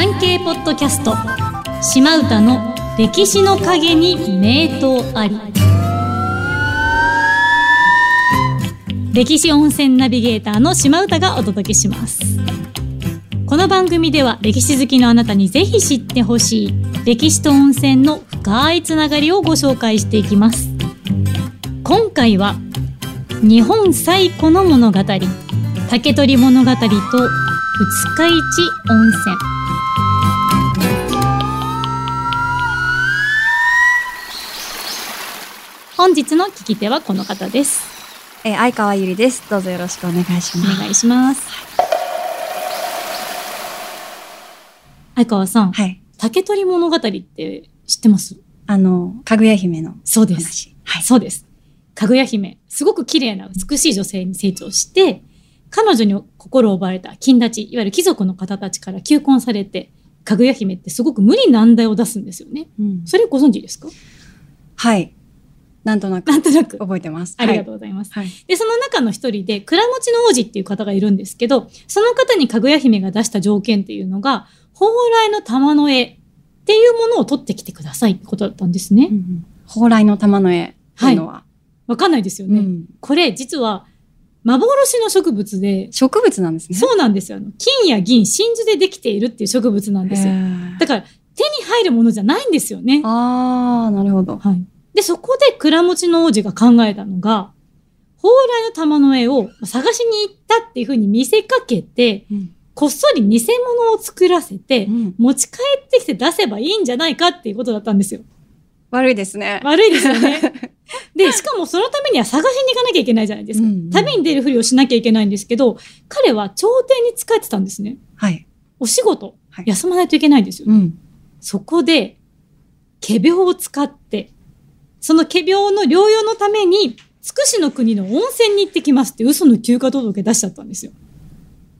産経ポッドキャスト。島唄の歴史の陰に名刀あり。歴史温泉ナビゲーターの島唄がお届けします。この番組では歴史好きのあなたにぜひ知ってほしい歴史と温泉の深いつながりをご紹介していきます。今回は日本最古の物語竹取物語と二日市温泉。本日の聞き手はこの方ですえー、相川ゆりです。どうぞよろしくお願いしおます。願いします相川さん、はい。竹取物語って知ってます？あの、かぐや姫のそうです話。はい。そうです。かぐや姫、すごく綺麗な美しい女性に成長して、彼女に心を奪われた金立ち、いわゆる貴族の方たちから求婚されて、かぐや姫ってすごく無理難題を出すんですよね。うんそれご存知ですか？はい。なんとなくなんとなく。覚えてます。ありがとうございます。はい。はい。で、その中の一人で、倉持の王子っていう方がいるんですけど、その方にかぐや姫が出した条件っていうのが、蓬莱の玉の絵っていうものを取ってきてくださいってことだったんですねうん。うん蓬莱の玉の絵というのは、わかんないですよね。うんこれ、実は、幻の植物で、植物なんですね。そうなんですよ。あの金や銀、真珠でできているっていう植物なんですよ。だから、手に入るものじゃないんですよね。あー、なるほど。はい。で、そこで倉持の王子が考えたのが、蓬莱の玉の絵を探しに行ったっていうふうに見せかけて、うんこっそり偽物を作らせて、うん持ち帰ってきて出せばいいんじゃないかっていうことだったんですよ。悪いですね。悪いですよね。で、しかもそのためには探しに行かなきゃいけないじゃないですか。うんうん旅に出るふりをしなきゃいけないんですけど、彼は朝廷に仕えてたんですね。はい。お仕事、はい休まないといけないんですよ。うん。そこで、仮病を使って、その仮病の療養のために、つくしの国の温泉に行ってきますって嘘の休暇届出しちゃったんですよ。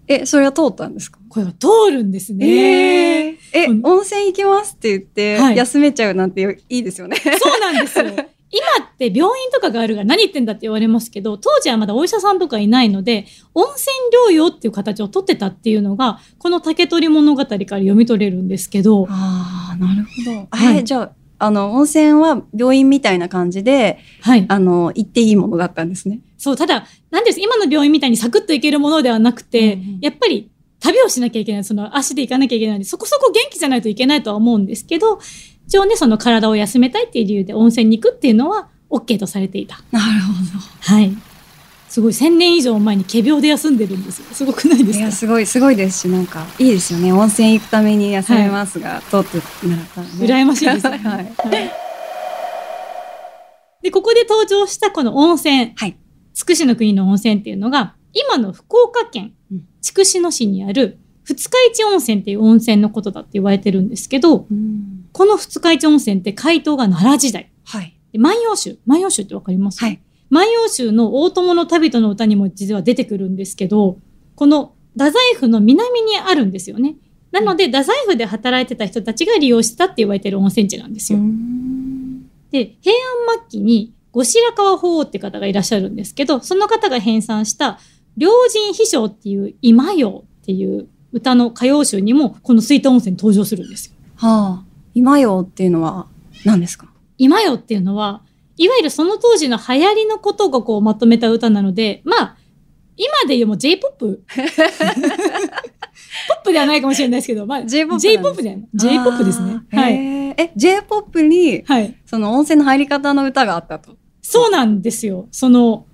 え、それは通ったんですか？これが通るんですね。えーえ、うん温泉行きますって言って、はい休めちゃうなんていいですよね。そうなんですよ。今って病院とかがあるから何言ってんだって言われますけど、当時はまだお医者さんとかいないので、温泉療養っていう形をとってたっていうのが、この竹取物語から読み取れるんですけど、あー、なるほど。はいえ、じゃあ、あの、温泉は病院みたいな感じで、はい。あの、行っていいものだったんですね。そう、ただ、なんです、今の病院みたいにサクッと行けるものではなくて、うんうんやっぱり旅をしなきゃいけない、その足で行かなきゃいけないんで、そこそこ元気じゃないといけないとは思うんですけど、一応ね、その体を休めたいっていう理由で温泉に行くっていうのは OK とされていた。なるほはい。すごい、1000年以上前に仮病で休んでるんですよ。すごくないですか？や、すごい、すごいですし、なんか、いいですよね。温泉行くために休めますが、通ってならったらね。羨ましいですよね。はい。はいで、ここで登場したこの温泉、はい。つくしの国の温泉っていうのが、今の福岡県うん筑紫野市にある二日市温泉っていう温泉のことだって言われてるんですけど、うん。この二日市温泉って開湯が奈良時代。はい。で万葉集。万葉集ってわかります？はい。万葉集の大友の旅人の歌にも実は出てくるんですけど、この太宰府の南にあるんですよね。なので、太宰府で働いてた人たちが利用したって言われてる温泉地なんですよ。うんで、平安末期に後白河法皇って方がいらっしゃるんですけど、その方が編纂した、良人秘書っていう今よっていう歌の歌謡集にも、この水戸温泉登場するんですよ。はあ。今よっていうのは何ですか？今よっていうのは、いわゆるその当時の流行りのことをこうまとめた歌なので、まあ、今で言うも J-POP? ポップ？ではないかもしれないですけど、まあ、J-POP J-POP じゃない。J-POP ですね。はい。え、J-POP に、はい。その温泉の入り方の歌があったと？そうなんですよ。その、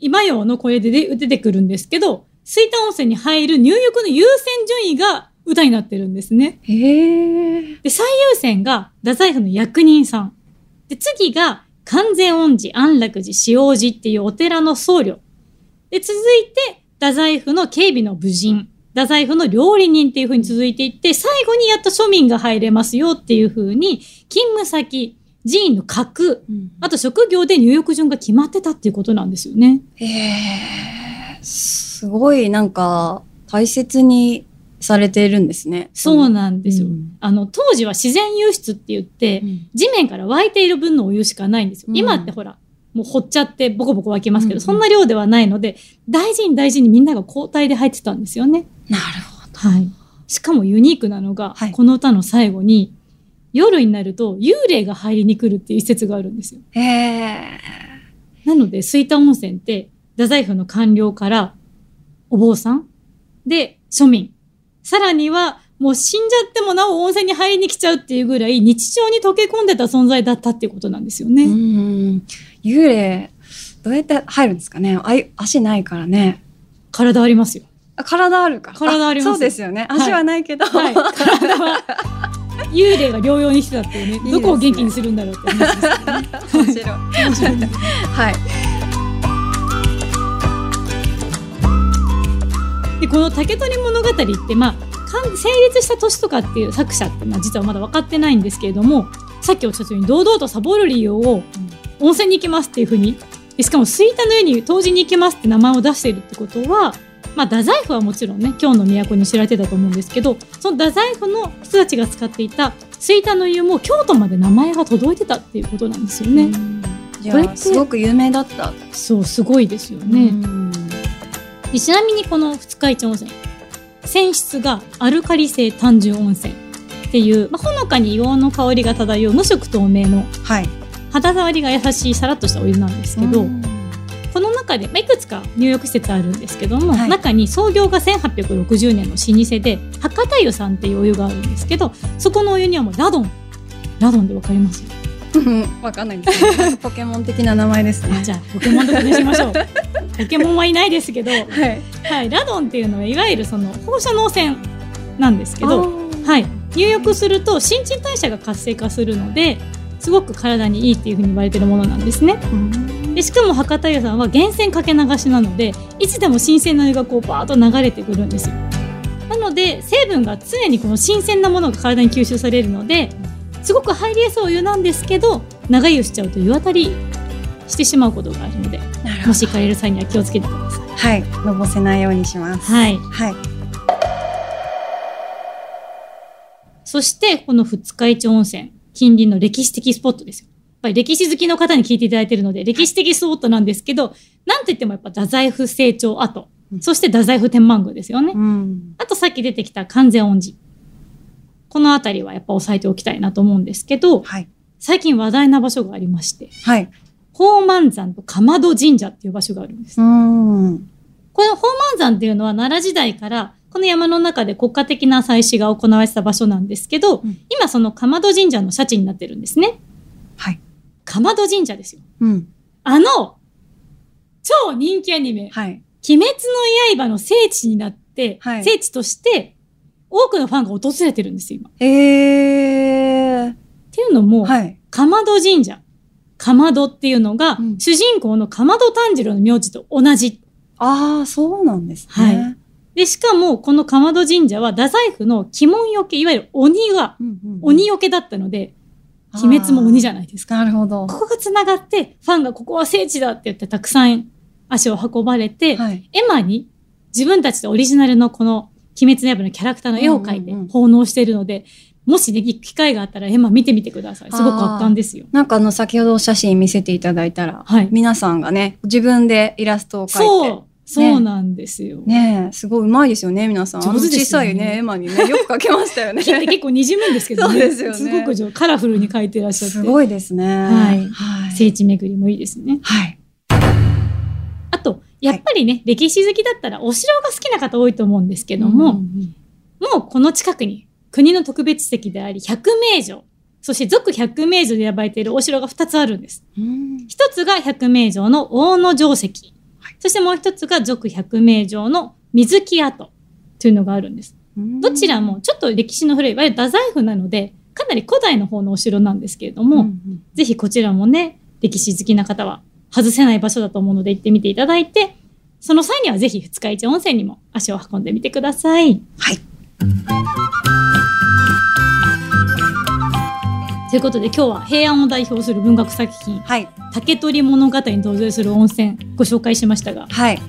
今よの声でで出てくるんですけど、水田温泉に入る入浴の優先順位が歌になってるんですね。へえ。で、最優先が太宰府の役人さん。で、次が完全恩寺、安楽寺、四王寺っていうお寺の僧侶。で、続いて、太宰府の警備の武人。太宰府の料理人っていう風に続いていって、最後にやっと庶民が入れますよっていう風に、勤務先、寺院の格、あと職業で入浴順が決まってたっていうことなんですよね。へえ。すごいなんか大切にされているんですね。そうなんですよ。うんあの、当時は自然湧出って言って、地面から湧いている分のお湯しかないんですよ。うん今ってほら、もう掘っちゃってボコボコ湧きますけど、うんうんそんな量ではないので、大事に大事にみんなが交代で入ってたんですよね。なるほど。はい。しかもユニークなのが、はいこの歌の最後に夜になると幽霊が入りに来るっていう一節があるんですよ。へえ。なので、吹田温泉って、太宰府の官僚から、お坊さんで、庶民。さらには、もう死んじゃってもなお温泉に入りに来ちゃうっていうぐらい、日常に溶け込んでた存在だったっていうことなんですよね。うん。幽霊、どうやって入るんですかね？あい足ないからね。体ありますよ。あ体あるか。体ありますそうですよね。はい足はないけど。はい。体は、幽霊が療養に来てたっていうね、いですねどこを元気にするんだろうって話ですね。面白い。面白いねはい。でこの竹取物語ってまあ成立した年とかっていう作者ってまあ実はまだ分かってないんですけれどもさっきおっしゃったように堂々とサボる理由を温泉に行きますっていうふうにでしかも吹田の湯に湯治に行きますって名前を出しているってことは、まあ、太宰府はもちろんね京の都に知られてたと思うんですけどその太宰府の人たちが使っていた吹田の湯も京都まで名前が届いてたっていうことなんですよね。これすごく有名だった。そうすごいですよね。うんでちなみにこの二日市温泉泉質がアルカリ性単純温泉っていう、まあ、ほのかに硫黄の香りが漂う無色透明のはい。肌触りが優しいさらっとしたお湯なんですけど、うん。この中で、まあ、いくつか入浴施設あるんですけども、はい。中に創業が1860年の老舗で博多湯さんっていうお湯があるんですけどそこのお湯にはもうラドン。ラドンでわかります？うん わかんないんですけど ポケモン的な名前ですね。あじゃあポケモンとかにしましょう ポケモンはいないですけど、はい。はい、ラドンっていうのはいわゆるその放射能泉なんですけど、ははい、入浴すると新陳代謝が活性化するのですごく体にいいっていうふうに言われてるものなんですね。でしかも博多湯さんは源泉かけ流しなのでいつでも新鮮な湯がこうバーッと流れてくるんですよ。なので成分が常にこの新鮮なものが体に吸収されるのですごく入りやすいお湯なんですけど長湯しちゃうと湯あたりしてしまうことがあるのでもし行かれる際には気をつけてください。ど。はい。のぼせないようにします。はい、はい。そしてこの二日市温泉近隣の歴史的スポットですよ。やっぱり歴史好きの方に聞いていただいているので歴史的スポットなんですけど、なんと言ってもやっぱ太宰府成長跡、うんそして太宰府天満宮ですよね。うん。あとさっき出てきた完全恩寺。この辺りはやっぱ押さえておきたいなと思うんですけど、はい。最近話題な場所がありまして、はい。宝満山と竈門神社っていう場所があるんです。うん。この宝満山っていうのは奈良時代からこの山の中で国家的な祭祀が行われてた場所なんですけど、うん今その竈門神社の社地になってるんですね。はい。竈門神社ですよ。うん。あの、超人気アニメ、はい。鬼滅の刃の聖地になって、はい聖地として多くのファンが訪れてるんですよ、今。っえー。ていうのも、はい。竈門神社。竈門っていうのが、うん主人公の竈門炭治郎の名字と同じ。ああ、そうなんですね。はいで、しかも、この竈門神社は、太宰府の鬼門よけ、いわゆる鬼が、うんうんうん鬼よけだったので、鬼滅も鬼じゃないですか。なるほど。ここが繋がって、ファンがここは聖地だって言ってたくさん足を運ばれて、はい。エマに自分たちでオリジナルのこの鬼滅の刃のキャラクターの絵を描いてうんうんうん奉納しているので、もしね、機会があったらエマ見てみてください。すごく圧巻ですよ。なんかあの、先ほどお写真見せていただいたら、はい皆さんがね、自分でイラストを描いて。そう、そうなんですよ。ねえ、すごいうまいですよね、皆さん。上手ですよね小さいね、エマにね、よく描けましたよね。結構滲むんですけどね。そうですよねすごく上カラフルに描いてらっしゃって。すごいですね。はいはい。聖地巡りもいいですね。はい。やっぱりね、歴史好きだったらお城が好きな方多いと思うんですけども、うんうんもうこの近くに国の特別史跡であり、百名城、そして続百名城で選ばれているお城が2つあるんです。うん。一つが百名城の大野城跡、そしてもう一つが続百名城の水木跡というのがあるんです。うんどちらもちょっと歴史の古い、いわゆる太宰府なので、かなり古代の方のお城なんですけれども、うんうんぜひこちらもね、歴史好きな方は外せない場所だと思うので行ってみていただいて、その際にはぜひ二日市温泉にも足を運んでみてください。はい。ということで今日は平安を代表する文学作品、はい。竹取物語に登場する温泉ご紹介しましたが、はい。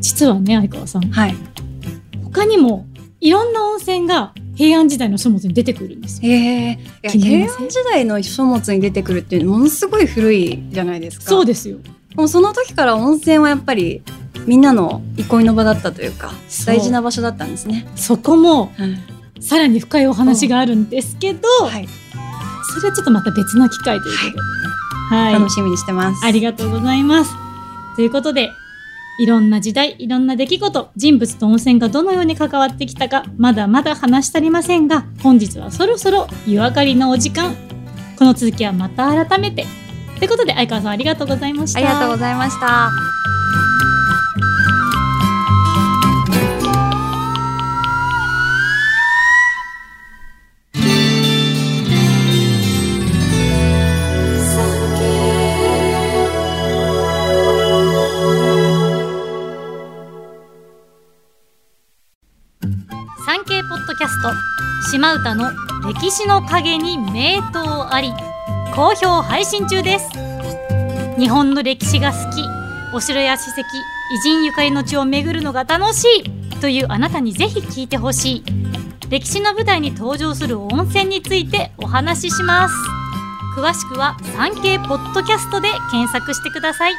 実はね、相川さん、はい。他にもいろんな温泉が平安時代の書物に出てくるんですよ。へえ。いや気になりません平安時代の書物に出てくるっていうのものすごい古いじゃないですか。そうですよ。もうその時から温泉はやっぱりみんなの憩いの場だったというか大事な場所だったんですね。そこもはいさらに深いお話があるんですけど、はい、それはちょっとまた別の機会ということで。はい。楽しみにしてます。ありがとうございます。ということで、いろんな時代、いろんな出来事、人物と温泉がどのように関わってきたか、まだまだ話し足りませんが、本日はそろそろ湯あかりのお時間。この続きはまた改めて。ということで、相川さんありがとうございました。ありがとうございました。スト島唄の歴史の陰に名刀あり好評配信中です。日本の歴史が好きお城や史跡偉人ゆかりの地を巡るのが楽しいというあなたにぜひ聞いてほしい。歴史の舞台に登場する温泉についてお話しします。詳しくは産経ポッドキャストで検索してください。